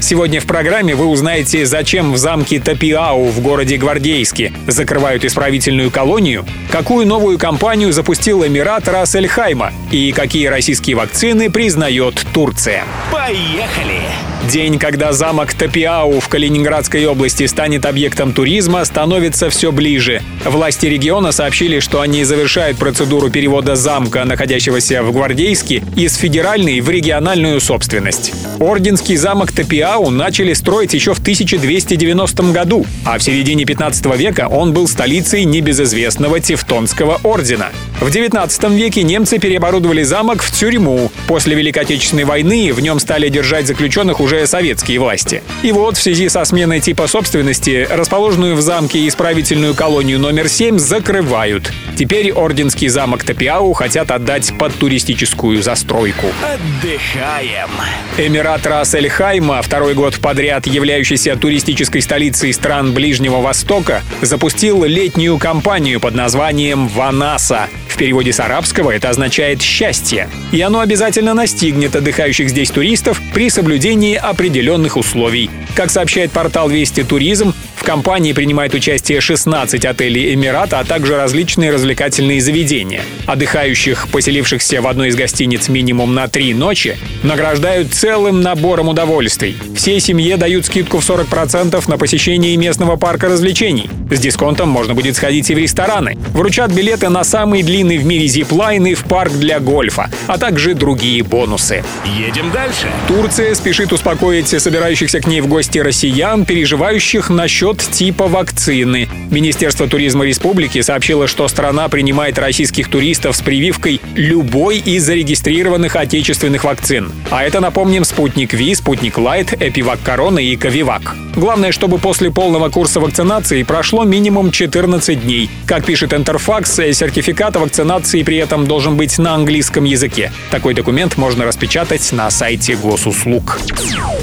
Сегодня в программе вы узнаете, зачем в замке Тапиау в городе Гвардейске закрывают исправительную колонию, какую новую компанию запустил Эмират Рассельхайма и какие российские вакцины признает Турция. Поехали! День, когда замок Тапиау в Калининградской области станет объектом туризма, становится все ближе. Власти региона сообщили, что они завершают процедуру перевода замка, находящегося в Гвардейске, из федеральной в региональную собственность. Орденский замок Тапиау начали строить еще в 1290 году, а в середине 15 века он был столицей небезызвестного Тевтонского ордена. В 19 веке немцы переоборудовали замок в тюрьму. После Великой Отечественной войны в нем стали держать заключенных уже советские власти. И вот в связи со сменой типа собственности расположенную в замке исправительную колонию номер 7 закрывают. Теперь Орденский замок Тапиау хотят отдать под туристическую застройку. Отдыхаем. Эмират Рас-Эль-Хайма, второй год подряд являющийся туристической столицей стран Ближнего Востока, запустил летнюю кампанию под названием «Ванаса». Переводе с арабского это означает «счастье». И оно обязательно настигнет отдыхающих здесь туристов при соблюдении определенных условий. Как сообщает портал Вести Туризм, в кампании принимает участие 16 отелей Эмирата, а также различные развлекательные заведения. Отдыхающих, поселившихся в одной из гостиниц минимум на три ночи, награждают целым набором удовольствий. Всей семье дают скидку в 40% на посещение местного парка развлечений. С дисконтом можно будет сходить и в рестораны. Вручат билеты на самый длинный в мире зиплайн и в парк для гольфа, а также другие бонусы. Едем дальше. Турция спешит успокоить собирающихся к ней в гости россиян, переживающих насчет типа вакцины. Министерство туризма республики сообщило, что страна принимает российских туристов с прививкой любой из зарегистрированных отечественных вакцин. А это, напомним, Спутник Ви, Спутник Лайт, Эпивак Корона и Ковивак. Главное, чтобы после полного курса вакцинации прошло минимум 14 дней. Как пишет Интерфакс, сертификат о вакцинации при этом должен быть на английском языке. Такой документ можно распечатать на сайте госуслуг.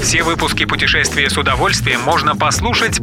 Все выпуски «Путешествия с удовольствием» можно послушать,